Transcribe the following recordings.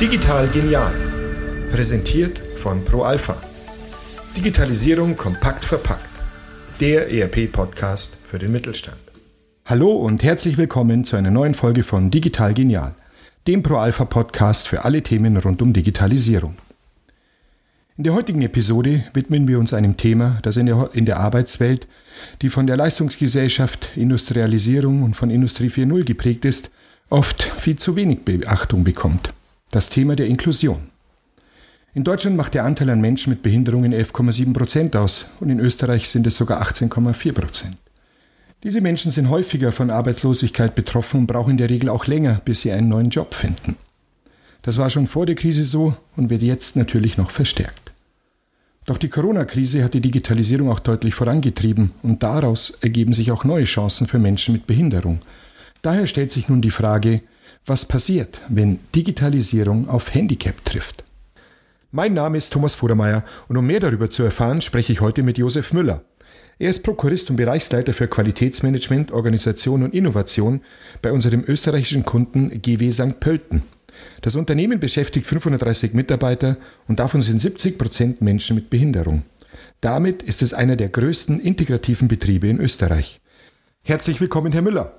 Digital genial. Präsentiert von ProAlpha. Digitalisierung kompakt verpackt. Der ERP-Podcast für den Mittelstand. Hallo und herzlich willkommen zu einer neuen Folge von Digital Genial, dem ProAlpha-Podcast für alle Themen rund um Digitalisierung. In der heutigen Episode widmen wir uns einem Thema, das in der, in der Arbeitswelt, die von der Leistungsgesellschaft, Industrialisierung und von Industrie 4.0 geprägt ist, oft viel zu wenig Beachtung bekommt. Das Thema der Inklusion. In Deutschland macht der Anteil an Menschen mit Behinderungen 11,7 Prozent aus und in Österreich sind es sogar 18,4 Prozent. Diese Menschen sind häufiger von Arbeitslosigkeit betroffen und brauchen in der Regel auch länger, bis sie einen neuen Job finden. Das war schon vor der Krise so und wird jetzt natürlich noch verstärkt. Doch die Corona-Krise hat die Digitalisierung auch deutlich vorangetrieben und daraus ergeben sich auch neue Chancen für Menschen mit Behinderung. Daher stellt sich nun die Frage, was passiert, wenn Digitalisierung auf Handicap trifft? Mein Name ist Thomas Vodermeier und um mehr darüber zu erfahren, spreche ich heute mit Josef Müller. Er ist Prokurist und Bereichsleiter für Qualitätsmanagement, Organisation und Innovation bei unserem österreichischen Kunden GW St. Pölten. Das Unternehmen beschäftigt 530 Mitarbeiter und davon sind 70 Prozent Menschen mit Behinderung. Damit ist es einer der größten integrativen Betriebe in Österreich. Herzlich willkommen, Herr Müller.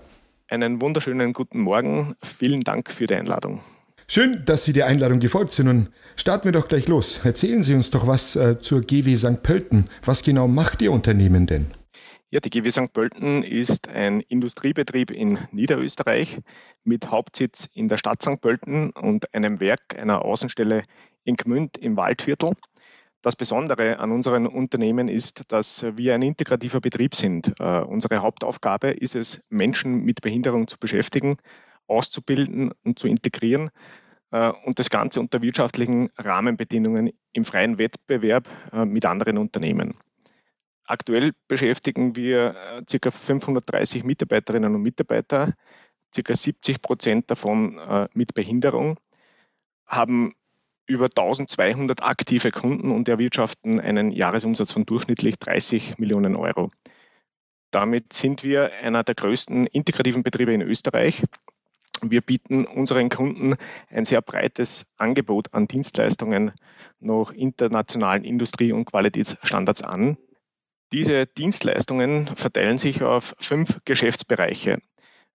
Einen wunderschönen guten Morgen. Vielen Dank für die Einladung. Schön, dass Sie der Einladung gefolgt sind und starten wir doch gleich los. Erzählen Sie uns doch was äh, zur GW St. Pölten. Was genau macht Ihr Unternehmen denn? Ja, die GW St. Pölten ist ein Industriebetrieb in Niederösterreich mit Hauptsitz in der Stadt St. Pölten und einem Werk einer Außenstelle in Gmünd im Waldviertel. Das Besondere an unseren Unternehmen ist, dass wir ein integrativer Betrieb sind. Uh, unsere Hauptaufgabe ist es, Menschen mit Behinderung zu beschäftigen, auszubilden und zu integrieren uh, und das Ganze unter wirtschaftlichen Rahmenbedingungen im freien Wettbewerb uh, mit anderen Unternehmen. Aktuell beschäftigen wir äh, ca. 530 Mitarbeiterinnen und Mitarbeiter, ca. 70 Prozent davon äh, mit Behinderung, haben über 1200 aktive Kunden und erwirtschaften einen Jahresumsatz von durchschnittlich 30 Millionen Euro. Damit sind wir einer der größten integrativen Betriebe in Österreich. Wir bieten unseren Kunden ein sehr breites Angebot an Dienstleistungen nach internationalen Industrie- und Qualitätsstandards an. Diese Dienstleistungen verteilen sich auf fünf Geschäftsbereiche.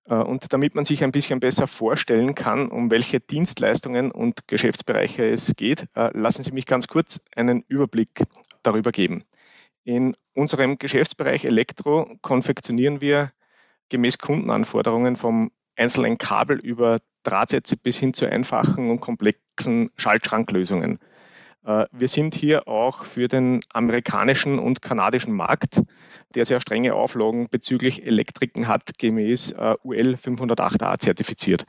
Äh, und damit man sich ein bisschen besser vorstellen kann, um welche Dienstleistungen und Geschäftsbereiche es geht, äh, lassen Sie mich ganz kurz einen Überblick darüber geben. In unserem Geschäftsbereich Elektro konfektionieren wir gemäß Kundenanforderungen vom einzelnen Kabel über Drahtsätze bis hin zu einfachen und komplexen Schaltschranklösungen. Äh, wir sind hier auch für den amerikanischen und kanadischen Markt, der sehr strenge Auflagen bezüglich Elektriken hat, gemäß äh, UL 508a zertifiziert.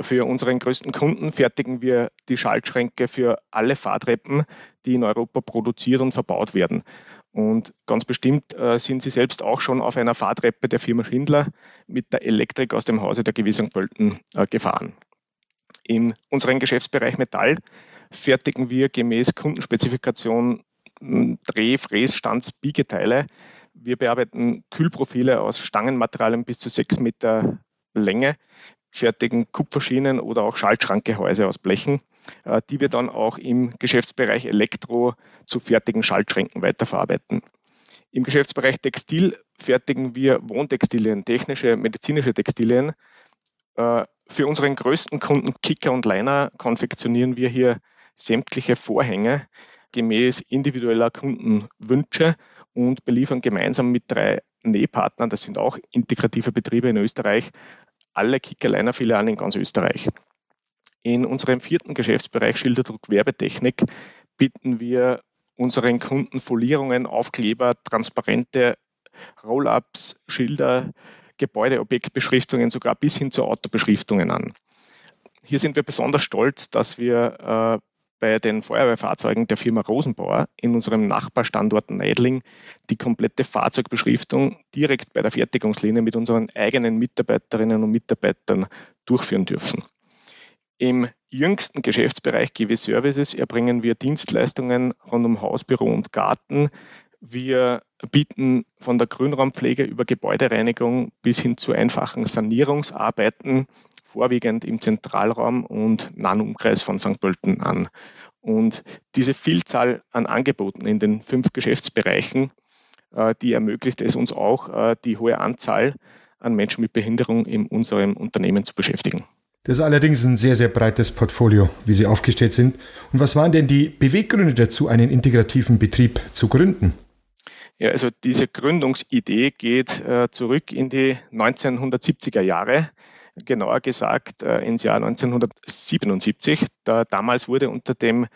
Für unseren größten Kunden fertigen wir die Schaltschränke für alle Fahrtreppen, die in Europa produziert und verbaut werden. Und ganz bestimmt äh, sind Sie selbst auch schon auf einer Fahrtreppe der Firma Schindler mit der Elektrik aus dem Hause der Gewissen Pölten gefahren. In unserem Geschäftsbereich Metall fertigen wir gemäß Kundenspezifikation hm, Dreh-, Fräs-, Stanz-, Biegeteile. Wir bearbeiten Kühlprofile aus Stangenmaterialien bis zu sechs Meter Länge, fertigen Kupferschienen oder auch Schaltschrankgehäuse aus Blechen, äh, die wir dann auch im Geschäftsbereich Elektro zu fertigen Schaltschränken weiterverarbeiten. Im Geschäftsbereich Textil fertigen wir Wohntextilien, technische, medizinische Textilien. Äh, für unseren größten Kunden Kicker und Liner konfektionieren wir hier sämtliche Vorhänge gemäß individueller Kundenwünsche und beliefern gemeinsam mit drei Nähpartnern, das sind auch integrative Betriebe in Österreich, alle Kickerliner-Filialen in ganz Österreich. In unserem vierten Geschäftsbereich Schilderdruck Werbetechnik bieten wir unseren Kunden Folierungen, Aufkleber, transparente Roll-ups, Schilder, Gebäudeobjektbeschriftungen, sogar bis hin zu Autobeschriftungen an. Hier sind wir besonders stolz, dass wir äh, bei den Feuerwehrfahrzeugen der Firma Rosenbauer in unserem Nachbarstandort Neidling die komplette Fahrzeugbeschriftung direkt bei der Fertigungslinie mit unseren eigenen Mitarbeiterinnen und Mitarbeitern durchführen dürfen. Im jüngsten Geschäftsbereich GW Services erbringen wir Dienstleistungen rund um Haus, Büro und Garten Wir bieten von der Grünraumpflege über Gebäudereinigung bis hin zu einfachen Sanierungsarbeiten vorwiegend im Zentralraum und nahen Umkreis von St. Pölten an. Und diese Vielzahl an Angeboten in den fünf Geschäftsbereichen, äh, die ermöglicht es uns auch, äh, die hohe Anzahl an Menschen mit Behinderung in unserem Unternehmen zu beschäftigen. Das ist allerdings ein sehr, sehr breites Portfolio, wie Sie aufgestellt sind. Und was waren denn die Beweggründe dazu, einen integrativen Betrieb zu gründen? Ja, also diese Gründungsidee geht äh, zurück in die 1970er Jahre, genauer gesagt äh, ins Jahr 1977. Da, damals wurde unter dem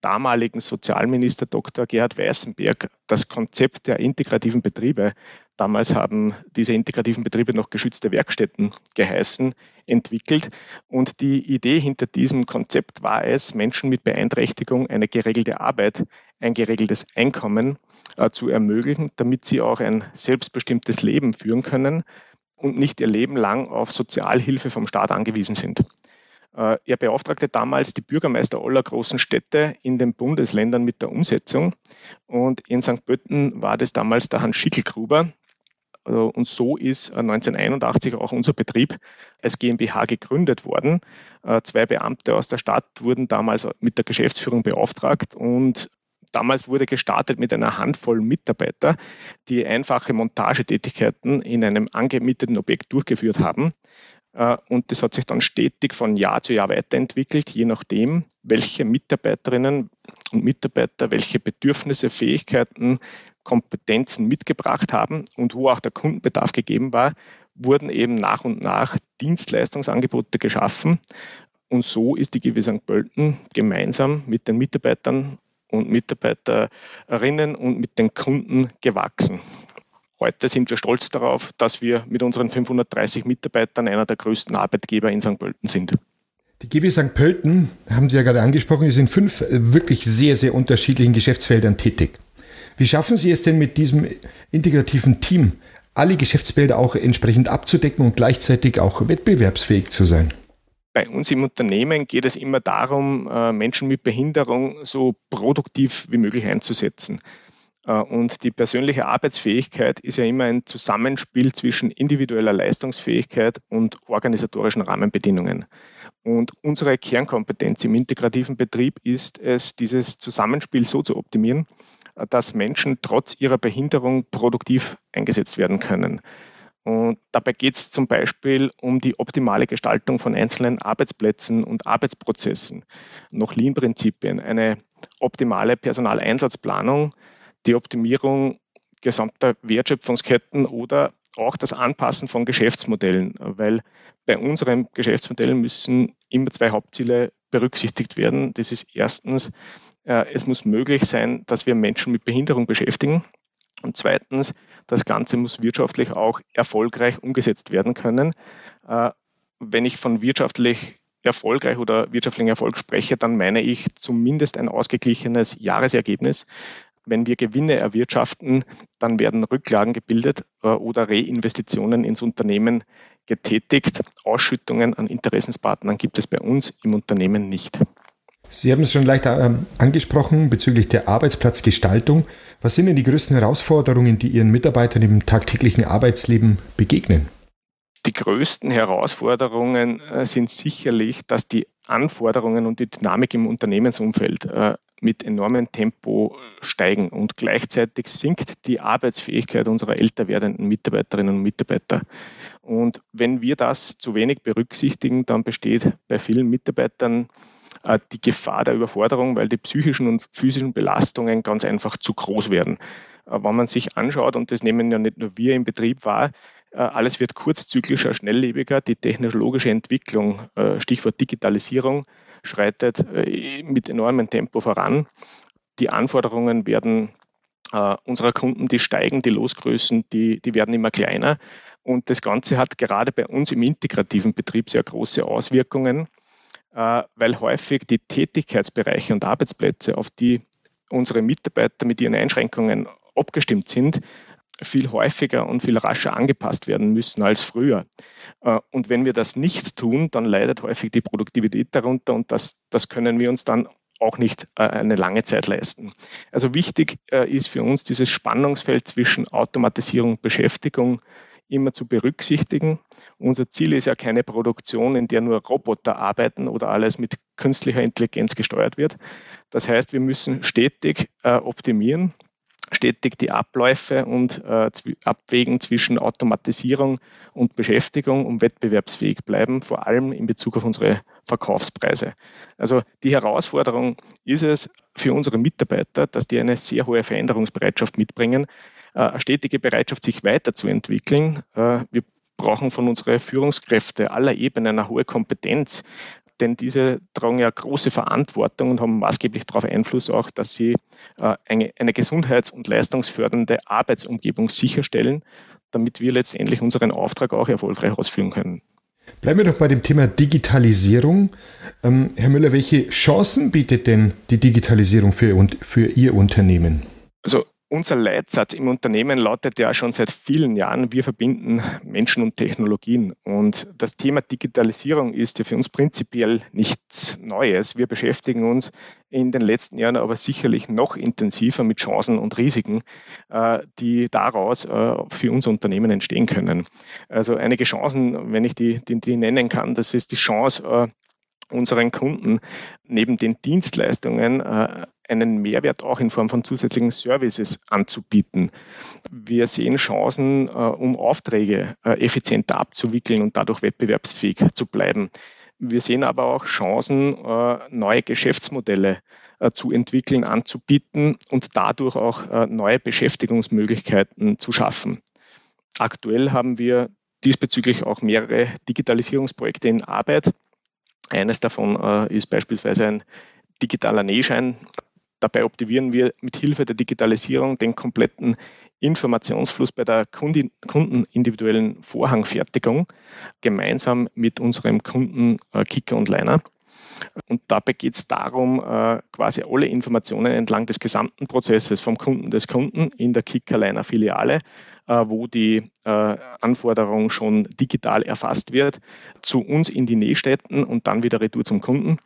damaligen Sozialminister Dr. Gerhard Weißenberg das Konzept der integrativen Betriebe, damals haben diese integrativen Betriebe noch geschützte Werkstätten geheißen, entwickelt. Und die Idee hinter diesem Konzept war es, Menschen mit Beeinträchtigung eine geregelte Arbeit, ein geregeltes Einkommen äh, zu ermöglichen, damit sie auch ein selbstbestimmtes Leben führen können und nicht ihr Leben lang auf Sozialhilfe vom Staat angewiesen sind. Äh, er beauftragte damals die Bürgermeister aller großen Städte in den Bundesländern mit der Umsetzung. Und in St. Pötten war das damals der Hans Schickelgruber. Also, und so ist 1981 auch unser Betrieb als GmbH gegründet worden. Äh, zwei Beamte aus der Stadt wurden damals mit der Geschäftsführung beauftragt und Damals wurde gestartet mit einer Handvoll Mitarbeiter, die einfache Montagetätigkeiten in einem angemieteten Objekt durchgeführt haben. Äh, und das hat sich dann stetig von Jahr zu Jahr weiterentwickelt, je nachdem, welche Mitarbeiterinnen und Mitarbeiter welche Bedürfnisse, Fähigkeiten, Kompetenzen mitgebracht haben und wo auch der Kundenbedarf gegeben war, wurden eben nach und nach Dienstleistungsangebote geschaffen. Und so ist die GW St. Pölten gemeinsam mit den Mitarbeitern und Mitarbeiterinnen und mit den Kunden gewachsen. Heute sind wir stolz darauf, dass wir mit unseren 530 Mitarbeitern einer der größten Arbeitgeber in St. Pölten sind. Die GW St. Pölten, haben Sie ja gerade angesprochen, ist in fünf äh, wirklich sehr, sehr unterschiedlichen Geschäftsfeldern tätig. Wie schaffen Sie es denn mit diesem integrativen Team, alle Geschäftsfelder auch entsprechend abzudecken und gleichzeitig auch wettbewerbsfähig zu sein? Bei uns im Unternehmen geht es immer darum, äh, Menschen mit Behinderung so produktiv wie möglich einzusetzen. Äh, und die persönliche Arbeitsfähigkeit ist ja immer ein Zusammenspiel zwischen individueller Leistungsfähigkeit und organisatorischen Rahmenbedingungen. Und unsere Kernkompetenz im integrativen Betrieb ist es, dieses Zusammenspiel so zu optimieren, äh, dass Menschen trotz ihrer Behinderung produktiv eingesetzt werden können. Und dabei geht es zum Beispiel um die optimale Gestaltung von einzelnen Arbeitsplätzen und Arbeitsprozessen, noch Lean-Prinzipien, eine optimale Personaleinsatzplanung, die Optimierung gesamter Wertschöpfungsketten oder auch das Anpassen von Geschäftsmodellen, weil bei unseren Geschäftsmodellen müssen immer zwei Hauptziele berücksichtigt werden. Das ist erstens, äh, es muss möglich sein, dass wir Menschen mit Behinderung beschäftigen. Und zweitens, das Ganze muss wirtschaftlich auch erfolgreich umgesetzt werden können. Äh, wenn ich von wirtschaftlich erfolgreich oder wirtschaftlichen Erfolg spreche, dann meine ich zumindest ein ausgeglichenes Jahresergebnis, wenn wir Gewinne erwirtschaften, dann werden Rücklagen gebildet äh, oder Reinvestitionen ins Unternehmen getätigt. Ausschüttungen an Interessenspartnern gibt es bei uns im Unternehmen nicht. Sie haben es schon leicht äh, angesprochen bezüglich der Arbeitsplatzgestaltung. Was sind denn die größten Herausforderungen, die Ihren Mitarbeitern im tagtäglichen Arbeitsleben begegnen? Die größten Herausforderungen äh, sind sicherlich, dass die Anforderungen und die Dynamik im Unternehmensumfeld mit enormem Tempo steigen und gleichzeitig sinkt die Arbeitsfähigkeit unserer älter werdenden Mitarbeiterinnen und Mitarbeiter. Und wenn wir das zu wenig berücksichtigen, dann besteht bei vielen Mitarbeitern äh, die Gefahr der Überforderung, weil die psychischen und physischen Belastungen ganz einfach zu groß werden. Äh, wenn man sich anschaut, und das nehmen ja nicht nur wir im Betrieb wahr, äh, alles wird kurzzyklischer, schnelllebiger, die technologische Entwicklung, Stichwort Digitalisierung, schreitet äh, mit enormem Tempo voran. Die Anforderungen werden äh, unserer Kunden, die steigen, die Losgrößen, die, die werden immer kleiner. Und das Ganze hat gerade bei uns im integrativen Betrieb sehr große Auswirkungen, äh, weil häufig die Tätigkeitsbereiche und Arbeitsplätze, auf die unsere Mitarbeiter mit ihren Einschränkungen abgestimmt sind, viel häufiger und viel rascher angepasst werden müssen als früher. Äh, und wenn wir das nicht tun, dann leidet häufig die Produktivität darunter und das, das können wir uns dann auch nicht äh, eine lange Zeit leisten. Also wichtig äh, ist für uns dieses Spannungsfeld zwischen Automatisierung und Beschäftigung immer zu berücksichtigen. Unser Ziel ist ja keine Produktion, in der nur Roboter arbeiten oder alles mit künstlicher Intelligenz gesteuert wird. Das heißt, wir müssen stetig optimieren stetig die Abläufe und äh, abwägen zwischen Automatisierung und Beschäftigung, um wettbewerbsfähig bleiben, vor allem in Bezug auf unsere Verkaufspreise. Also die Herausforderung ist es für unsere Mitarbeiter, dass die eine sehr hohe Veränderungsbereitschaft mitbringen, äh, eine stetige Bereitschaft, sich weiterzuentwickeln. Äh, wir brauchen von unseren Führungskräften aller Ebenen eine hohe Kompetenz, denn diese tragen ja große Verantwortung und haben maßgeblich darauf Einfluss auch, dass sie äh, eine, eine gesundheits- und leistungsfördernde Arbeitsumgebung sicherstellen, damit wir letztendlich unseren Auftrag auch erfolgreich ausführen können. Bleiben wir doch bei dem Thema Digitalisierung. Ähm, Herr Müller, welche Chancen bietet denn die Digitalisierung für, für Ihr Unternehmen? Also unser Leitsatz im Unternehmen lautet ja schon seit vielen Jahren, wir verbinden Menschen und Technologien. Und das Thema Digitalisierung ist ja für uns prinzipiell nichts Neues. Wir beschäftigen uns in den letzten Jahren aber sicherlich noch intensiver mit Chancen und Risiken, äh, die daraus äh, für unser Unternehmen entstehen können. Also einige Chancen, wenn ich die, die, die nennen kann, das ist die Chance, äh, unseren Kunden neben den Dienstleistungen einen Mehrwert auch in Form von zusätzlichen Services anzubieten. Wir sehen Chancen, äh, um Aufträge äh, effizienter abzuwickeln und dadurch wettbewerbsfähig zu bleiben. Wir sehen aber auch Chancen, äh, neue Geschäftsmodelle zu entwickeln, anzubieten und dadurch auch neue Beschäftigungsmöglichkeiten zu schaffen. Aktuell haben wir diesbezüglich auch mehrere Digitalisierungsprojekte in Arbeit. Eines davon ist beispielsweise ein digitaler Nähschein, Dabei optimieren wir mit Hilfe der Digitalisierung den kompletten Informationsfluss bei der kundenindividuellen Vorhangfertigung gemeinsam mit unserem Kunden äh, Kicker und Liner. Und dabei geht es darum, äh, quasi alle Informationen entlang des gesamten Prozesses vom Kunden des Kunden in der Kickerliner Filiale, äh, wo die Anforderung schon digital erfasst wird, zu uns in die Nähstätten und dann wieder retour zum Kunden.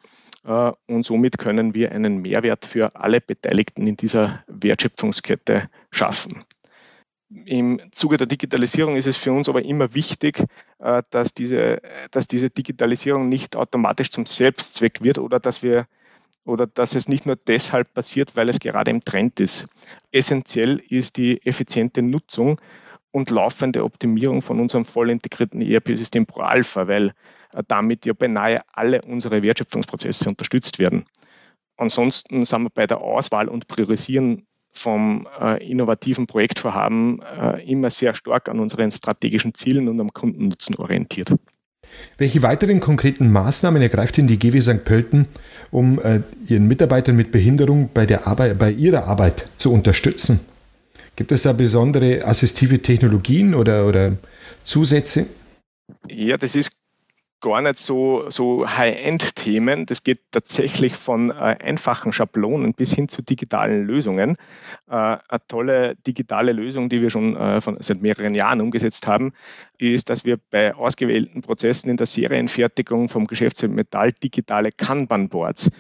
Äh, und somit können wir einen Mehrwert für alle Beteiligten in dieser Wertschöpfungskette schaffen. Im Zuge der Digitalisierung ist es für uns aber immer wichtig, äh, dass diese, dass diese Digitalisierung nicht automatisch zum Selbstzweck wird oder dass wir oder dass es nicht nur deshalb passiert, weil es gerade im Trend ist. Essentiell ist die effiziente Nutzung und laufende Optimierung von unserem voll integrierten ERP-System Pro Alpha, weil äh, damit ja beinahe alle unsere Wertschöpfungsprozesse unterstützt werden. Ansonsten sind wir bei der Auswahl und Priorisieren vom äh, innovativen Projektvorhaben äh, immer sehr stark an unseren strategischen Zielen und am Kundennutzen orientiert. Welche weiteren konkreten Maßnahmen ergreift denn die GW St. Pölten, um äh, Ihren Mitarbeitern mit Behinderung bei, der Arbeit, bei ihrer Arbeit zu unterstützen? Gibt es da besondere assistive Technologien oder, oder Zusätze? Ja, das ist gar nicht so, so High-End-Themen. Das geht tatsächlich von äh, einfachen Schablonen bis hin zu digitalen Lösungen. Äh, eine tolle digitale Lösung, die wir schon äh, von, seit mehreren Jahren umgesetzt haben, ist, dass wir bei ausgewählten Prozessen in der Serienfertigung vom Geschäftsfeld Metall digitale Kanban-Boards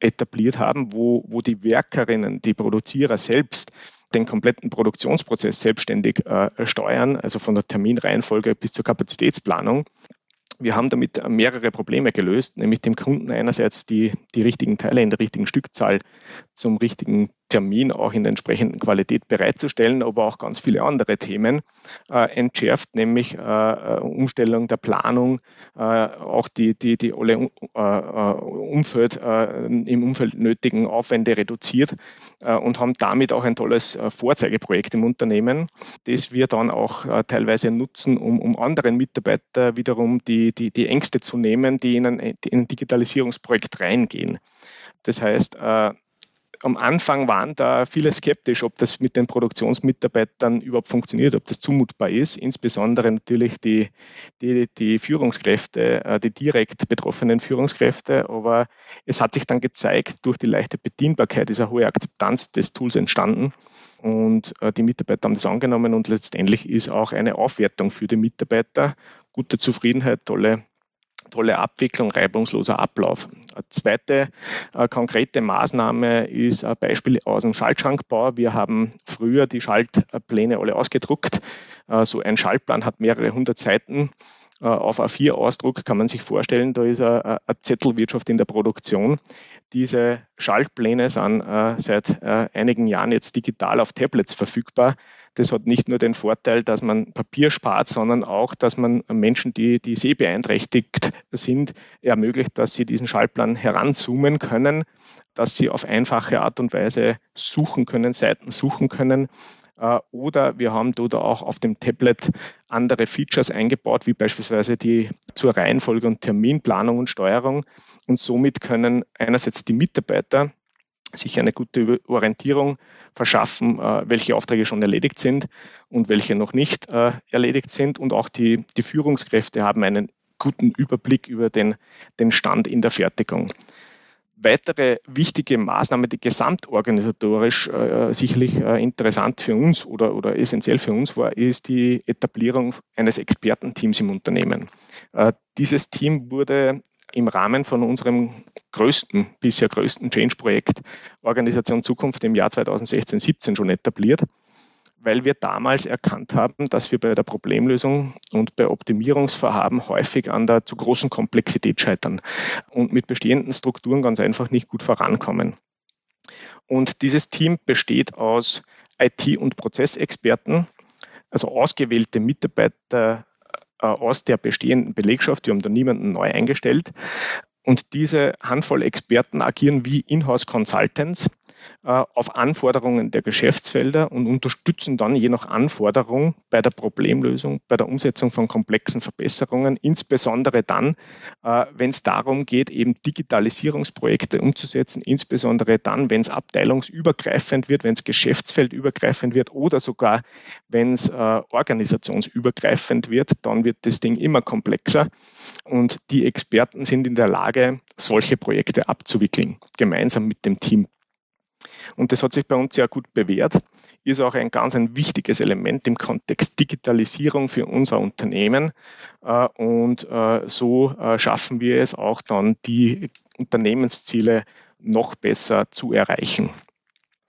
etabliert haben, wo, wo die Werkerinnen, die Produzierer selbst den kompletten Produktionsprozess selbstständig äh, steuern, also von der Terminreihenfolge bis zur Kapazitätsplanung. Wir haben damit mehrere Probleme gelöst, nämlich dem Kunden einerseits die, die richtigen Teile in der richtigen Stückzahl zum richtigen Termin auch in der entsprechenden Qualität bereitzustellen, aber auch ganz viele andere Themen äh, entschärft, nämlich äh, äh Umstellung der Planung, äh, auch die, die, die alle äh, äh Umfeld, im Umfeld nötigen Aufwände reduziert und haben damit auch ein tolles Vorzeigeprojekt im Unternehmen, das wir dann auch teilweise nutzen, um, um anderen Mitarbeitern wiederum die, die, die Ängste zu nehmen, die in ein, in ein Digitalisierungsprojekt reingehen. Das heißt, am Anfang waren da viele skeptisch, ob das mit den Produktionsmitarbeitern überhaupt funktioniert, ob das zumutbar ist. Insbesondere natürlich die, die, die Führungskräfte, äh, die direkt betroffenen Führungskräfte. Aber es hat sich dann gezeigt, durch die leichte Bedienbarkeit ist eine hohe Akzeptanz des Tools entstanden. Und äh, die Mitarbeiter haben das angenommen und letztendlich ist auch eine Aufwertung für die Mitarbeiter, gute Zufriedenheit, tolle tolle Abwicklung, reibungsloser Ablauf. Eine zweite äh, konkrete Maßnahme ist ein Beispiel aus dem Schaltschrankbau. Wir haben früher die Schaltpläne alle ausgedruckt. Äh, so ein Schaltplan hat mehrere hundert Seiten. Äh, auf A4-Ausdruck kann man sich vorstellen, da ist eine, Zettelwirtschaft in der Produktion. Diese Schaltpläne sind äh, seit äh, einigen Jahren jetzt digital auf Tablets verfügbar. Das hat nicht nur den Vorteil, dass man Papier spart, sondern auch, dass man Menschen, die, die sehbeeinträchtigt sind, ermöglicht, dass sie diesen Schaltplan heranzoomen können, dass sie auf einfache Art und Weise suchen können, Seiten suchen können. Äh, oder wir haben dort auch auf dem Tablet andere Features eingebaut, wie beispielsweise die zur Reihenfolge und Terminplanung und Steuerung. Und somit können einerseits die Mitarbeiter sich eine gute Orientierung verschaffen, äh, welche Aufträge schon erledigt sind und welche noch nicht äh, erledigt sind. Und auch die, die Führungskräfte haben einen guten Überblick über den, den Stand in der Fertigung. Weitere wichtige Maßnahme, die gesamtorganisatorisch äh, sicherlich äh, interessant für uns oder, oder essentiell für uns war, ist die Etablierung eines Expertenteams im Unternehmen. Äh, dieses Team wurde im Rahmen von unserem größten, bisher größten Change-Projekt Organisation Zukunft im Jahr 2016-17 schon etabliert, weil wir damals erkannt haben, dass wir bei der Problemlösung und bei Optimierungsvorhaben häufig an der zu großen Komplexität scheitern und mit bestehenden Strukturen ganz einfach nicht gut vorankommen. Und dieses Team besteht aus IT- und Prozessexperten, also ausgewählte Mitarbeiter aus der bestehenden Belegschaft. Wir haben da niemanden neu eingestellt. Und diese Handvoll Experten agieren wie Inhouse Consultants äh, auf Anforderungen der Geschäftsfelder und unterstützen dann je nach Anforderung bei der Problemlösung, bei der Umsetzung von komplexen Verbesserungen, insbesondere dann, äh, wenn es darum geht, eben Digitalisierungsprojekte umzusetzen, insbesondere dann, wenn es abteilungsübergreifend wird, wenn es geschäftsfeldübergreifend wird oder sogar wenn es äh, organisationsübergreifend wird, dann wird das Ding immer komplexer und die Experten sind in der Lage, solche Projekte abzuwickeln, gemeinsam mit dem Team. Und das hat sich bei uns sehr gut bewährt, ist auch ein ganz ein wichtiges Element im Kontext Digitalisierung für unser Unternehmen. Äh, und äh, so äh, schaffen wir es auch dann, die Unternehmensziele noch besser zu erreichen.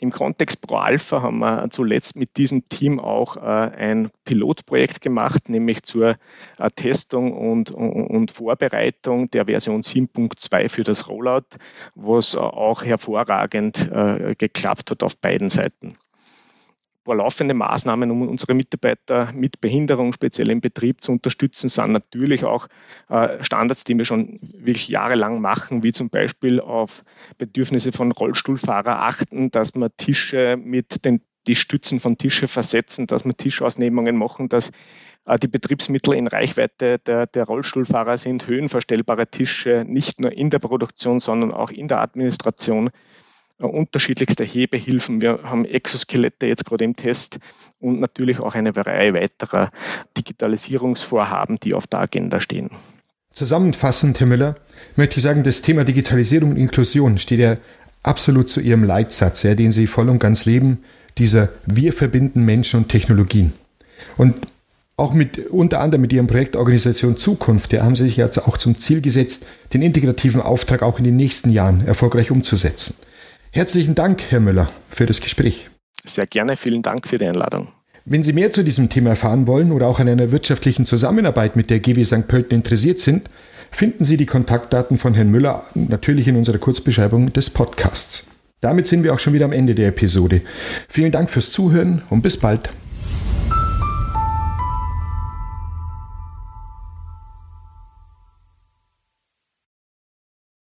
Im Kontext Pro Alpha haben wir zuletzt mit diesem Team auch äh, ein Pilotprojekt gemacht, nämlich zur äh, Testung und, und, Vorbereitung der Version 7.2 für das Rollout, was auch hervorragend äh, geklappt hat auf beiden Seiten laufende Maßnahmen, um unsere Mitarbeiter mit Behinderung, speziell im Betrieb, zu unterstützen, sind natürlich auch äh, Standards, die wir schon wirklich jahrelang machen, wie zum Beispiel auf Bedürfnisse von Rollstuhlfahrer achten, dass man Tische mit den die Stützen von Tische versetzen, dass wir Tischausnehmungen machen, dass äh, die Betriebsmittel in Reichweite der, der, Rollstuhlfahrer sind, höhenverstellbare Tische, nicht nur in der Produktion, sondern auch in der Administration unterschiedlichste Hebehilfen. Wir haben Exoskelette jetzt gerade im Test und natürlich auch eine Reihe weiterer Digitalisierungsvorhaben, die auf der Agenda stehen. Zusammenfassend, Herr Müller, möchte ich sagen, das Thema Digitalisierung und Inklusion steht ja absolut zu Ihrem Leitsatz, ja, den Sie voll und ganz leben, dieser Wir verbinden Menschen und Technologien. Und auch mit, unter anderem mit Ihrem Projekt Organisation Zukunft, ja, haben Sie sich jetzt auch zum Ziel gesetzt, den integrativen Auftrag auch in den nächsten Jahren erfolgreich umzusetzen. Herzlichen Dank, Herr Müller, für das Gespräch. Sehr gerne, vielen Dank für die Einladung. Wenn Sie mehr zu diesem Thema erfahren wollen oder auch an einer wirtschaftlichen Zusammenarbeit mit der GW St. Pölten interessiert sind, finden Sie die Kontaktdaten von Herrn Müller natürlich in unserer Kurzbeschreibung des Podcasts. Damit sind wir auch schon wieder am Ende der Episode. Vielen Dank fürs Zuhören und bis bald.